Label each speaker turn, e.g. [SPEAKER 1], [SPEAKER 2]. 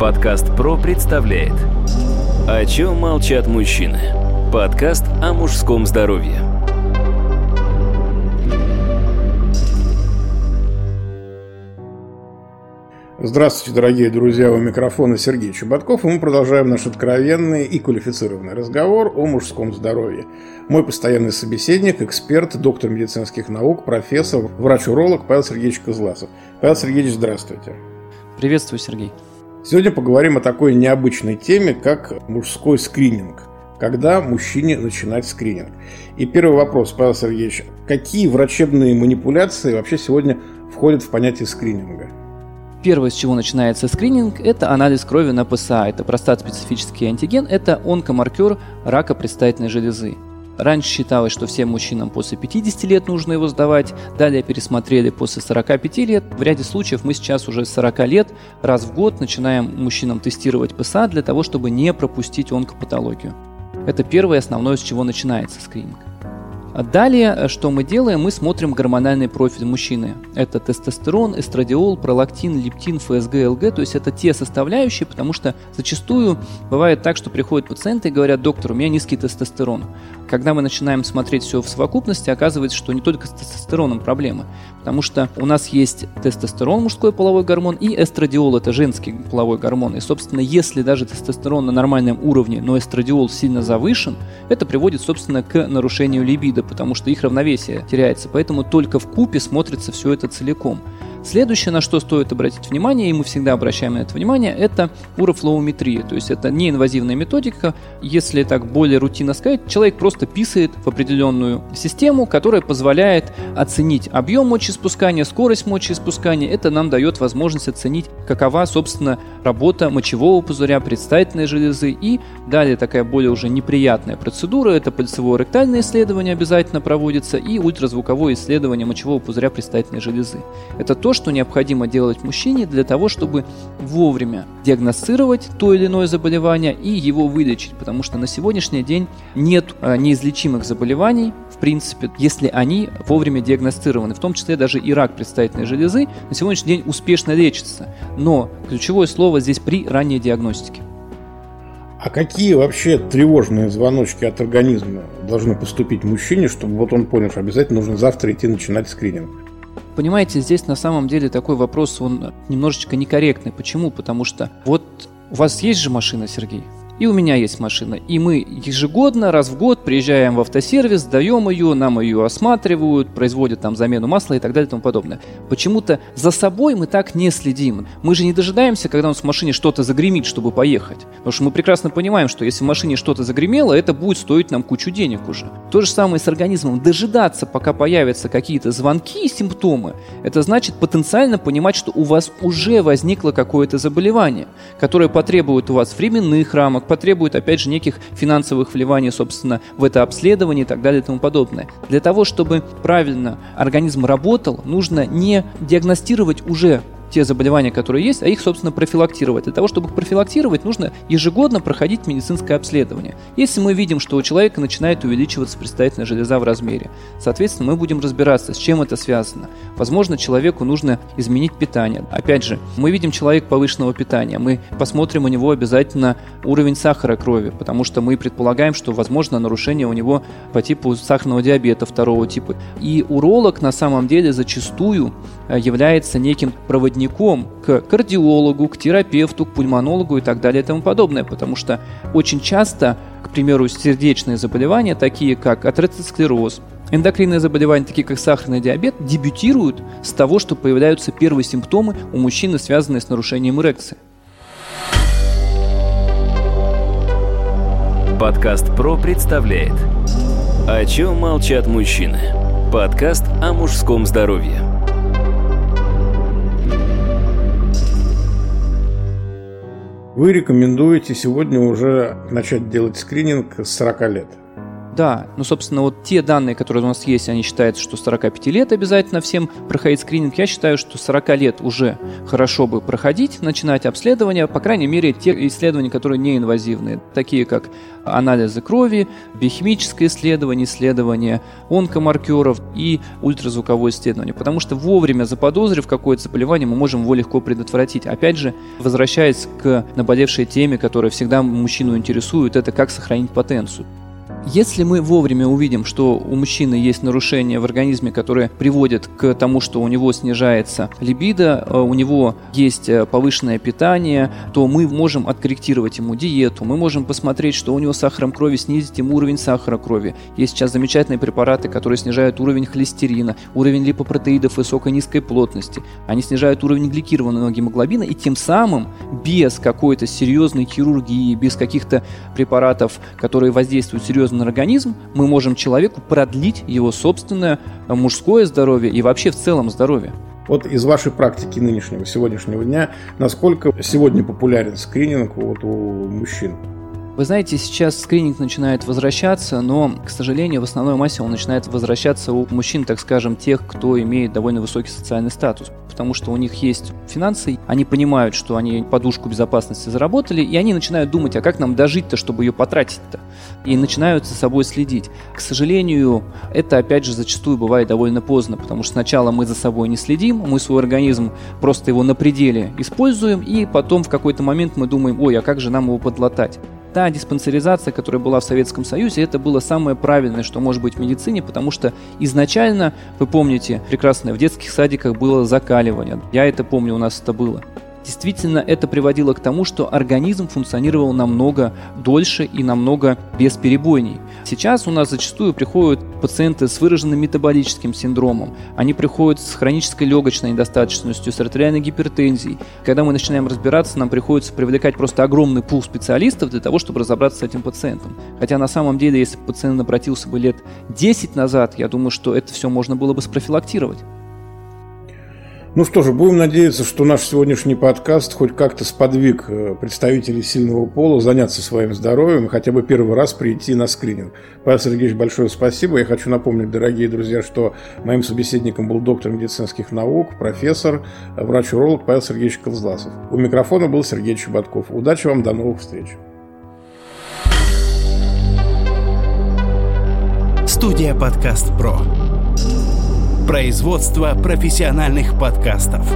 [SPEAKER 1] Подкаст ПРО представляет О чем молчат мужчины? Подкаст о мужском здоровье
[SPEAKER 2] Здравствуйте, дорогие друзья, у микрофона Сергей Чеботков, и мы продолжаем наш откровенный и квалифицированный разговор о мужском здоровье. Мой постоянный собеседник, эксперт, доктор медицинских наук, профессор, врач-уролог Павел Сергеевич Козласов. Павел Сергеевич, здравствуйте.
[SPEAKER 3] Приветствую, Сергей.
[SPEAKER 2] Сегодня поговорим о такой необычной теме, как мужской скрининг. Когда мужчине начинать скрининг? И первый вопрос, Павел Сергеевич. Какие врачебные манипуляции вообще сегодня входят в понятие скрининга?
[SPEAKER 3] Первое, с чего начинается скрининг, это анализ крови на ПСА. Это простат-специфический антиген, это онкомаркер рака предстательной железы. Раньше считалось, что всем мужчинам после 50 лет нужно его сдавать, далее пересмотрели после 45 лет. В ряде случаев мы сейчас уже с 40 лет раз в год начинаем мужчинам тестировать ПСА для того, чтобы не пропустить онкопатологию. Это первое основное, с чего начинается скрининг. Далее, э, что мы делаем, мы смотрим гормональный профиль мужчины. Это тестостерон, эстрадиол, пролактин, лептин, ФСГ, ЛГ, то есть это те составляющие, потому что зачастую бывает так, что приходят пациенты и говорят, доктор, у меня низкий тестостерон. Когда мы начинаем смотреть все в совокупности, оказывается, что не только с тестостероном проблемы, потому что у нас есть тестостерон, мужской половой гормон, и эстрадиол, это женский половой гормон. И, собственно, если даже тестостерон на нормальном уровне, но эстрадиол сильно завышен, это приводит, собственно, к нарушению либидо, потому что их равновесие теряется. Поэтому только в купе смотрится все это целиком. Следующее, на что стоит обратить внимание, и мы всегда обращаем на это внимание, это урофлоуметрия. То есть это неинвазивная методика. Если так более рутинно сказать, человек просто писает в определенную систему, которая позволяет оценить объем мочеиспускания, скорость мочеиспускания. Это нам дает возможность оценить, какова, собственно, работа мочевого пузыря, предстательной железы. И далее такая более уже неприятная процедура, это пальцевое ректальное исследование обязательно проводится и ультразвуковое исследование мочевого пузыря предстательной железы. Это то, то, что необходимо делать мужчине для того, чтобы вовремя диагностировать то или иное заболевание и его вылечить, потому что на сегодняшний день нет а, неизлечимых заболеваний, в принципе, если они вовремя диагностированы, в том числе даже и рак предстательной железы на сегодняшний день успешно лечится. Но ключевое слово здесь при ранней диагностике.
[SPEAKER 2] А какие вообще тревожные звоночки от организма должны поступить мужчине, чтобы вот он понял, что обязательно нужно завтра идти начинать скрининг?
[SPEAKER 3] Понимаете, здесь на самом деле такой вопрос, он немножечко некорректный. Почему? Потому что вот у вас есть же машина, Сергей? И у меня есть машина. И мы ежегодно, раз в год приезжаем в автосервис, даем ее, нам ее осматривают, производят там замену масла и так далее и тому подобное. Почему-то за собой мы так не следим. Мы же не дожидаемся, когда у нас в машине что-то загремит, чтобы поехать. Потому что мы прекрасно понимаем, что если в машине что-то загремело, это будет стоить нам кучу денег уже. То же самое с организмом. Дожидаться, пока появятся какие-то звонки и симптомы, это значит потенциально понимать, что у вас уже возникло какое-то заболевание, которое потребует у вас временных рамок, потребует, опять же, неких финансовых вливаний, собственно, в это обследование и так далее и тому подобное. Для того, чтобы правильно организм работал, нужно не диагностировать уже те заболевания, которые есть, а их, собственно, профилактировать. Для того, чтобы их профилактировать, нужно ежегодно проходить медицинское обследование. Если мы видим, что у человека начинает увеличиваться предстательная железа в размере, соответственно, мы будем разбираться, с чем это связано. Возможно, человеку нужно изменить питание. Опять же, мы видим человека повышенного питания, мы посмотрим у него обязательно уровень сахара крови, потому что мы предполагаем, что возможно нарушение у него по типу сахарного диабета второго типа. И уролог на самом деле зачастую э, является неким проводником проводником к кардиологу, к терапевту, к пульмонологу и так далее и тому подобное, потому что очень часто, к примеру, сердечные заболевания, такие как атеросклероз, эндокринные заболевания, такие как сахарный диабет, дебютируют с того, что появляются первые симптомы у мужчины, связанные с нарушением эрекции.
[SPEAKER 1] Подкаст ПРО представляет «О чем молчат мужчины?» Подкаст о мужском здоровье
[SPEAKER 2] Вы рекомендуете сегодня уже начать делать скрининг с 40 лет?
[SPEAKER 3] Да, ну, собственно, вот те данные, которые у нас есть, они считаются, что 45 лет обязательно всем проходить скрининг. Я считаю, что 40 лет уже хорошо бы проходить, начинать обследование, по крайней мере, те исследования, которые неинвазивные, такие как анализы крови, биохимическое исследование, исследование онкомаркеров и ультразвуковое исследование. Потому что вовремя заподозрив какое-то заболевание, мы можем его легко предотвратить. Опять же, возвращаясь к наболевшей теме, которая всегда мужчину интересует, это как сохранить потенцию. Если мы вовремя увидим, что у мужчины есть нарушение в организме, которое приводит к тому, что у него снижается либидо, э, у него есть э, повышенное питание, то мы можем откорректировать ему диету, мы можем посмотреть, что у него сахаром крови, снизить ему уровень сахара крови. Есть сейчас замечательные препараты, которые снижают уровень холестерина, уровень липопротеидов высокой низкой плотности. Они снижают уровень гликированного гемоглобина и тем самым без какой-то серьезной хирургии, без каких-то препаратов, которые воздействуют серьезно серьезно на организм, мы можем человеку продлить его собственное мужское здоровье и вообще в целом здоровье.
[SPEAKER 2] Вот из вашей практики нынешнего, сегодняшнего дня, насколько сегодня популярен скрининг вот у мужчин?
[SPEAKER 3] Вы знаете, сейчас скрининг начинает возвращаться, но, к сожалению, в основной массе он начинает возвращаться у мужчин, так скажем, тех, кто имеет довольно высокий социальный статус потому что у них есть финансы, они понимают, что они подушку безопасности заработали, и они начинают думать, а как нам дожить-то, чтобы ее потратить-то? И начинают за собой следить. К сожалению, это опять же зачастую бывает довольно поздно, потому что сначала мы за собой не следим, мы свой организм просто его на пределе используем, и потом в какой-то момент мы думаем, ой, а как же нам его подлатать? Та диспансеризация, которая была в Советском Союзе, это было самое правильное, что может быть в медицине, потому что изначально, вы помните, прекрасно, в детских садиках было закаливание. Я это помню, у нас это было. Действительно, это приводило к тому, что организм функционировал намного дольше и намного бесперебойней. Сейчас у нас зачастую приходят пациенты с выраженным метаболическим синдромом. Они приходят с хронической легочной недостаточностью, с артериальной гипертензией. Когда мы начинаем разбираться, нам приходится привлекать просто огромный пул специалистов для того, чтобы разобраться с этим пациентом. Хотя на самом деле, если пациент обратился бы лет 10 назад, я думаю, что это все можно было бы спрофилактировать.
[SPEAKER 2] Ну что же, будем надеяться, что наш сегодняшний подкаст хоть как-то сподвиг э, представителей сильного пола заняться своим здоровьем и хотя бы первый раз прийти на скрининг. Павел Сергеевич, большое спасибо. Я хочу напомнить, дорогие друзья, что моим собеседником был доктор медицинских наук, профессор, врач-уролог Павел Сергеевич Колзласов. У микрофона был Сергей Чеботков. Удачи вам, до новых встреч.
[SPEAKER 4] Студия «Подкаст Про». Производство профессиональных подкастов.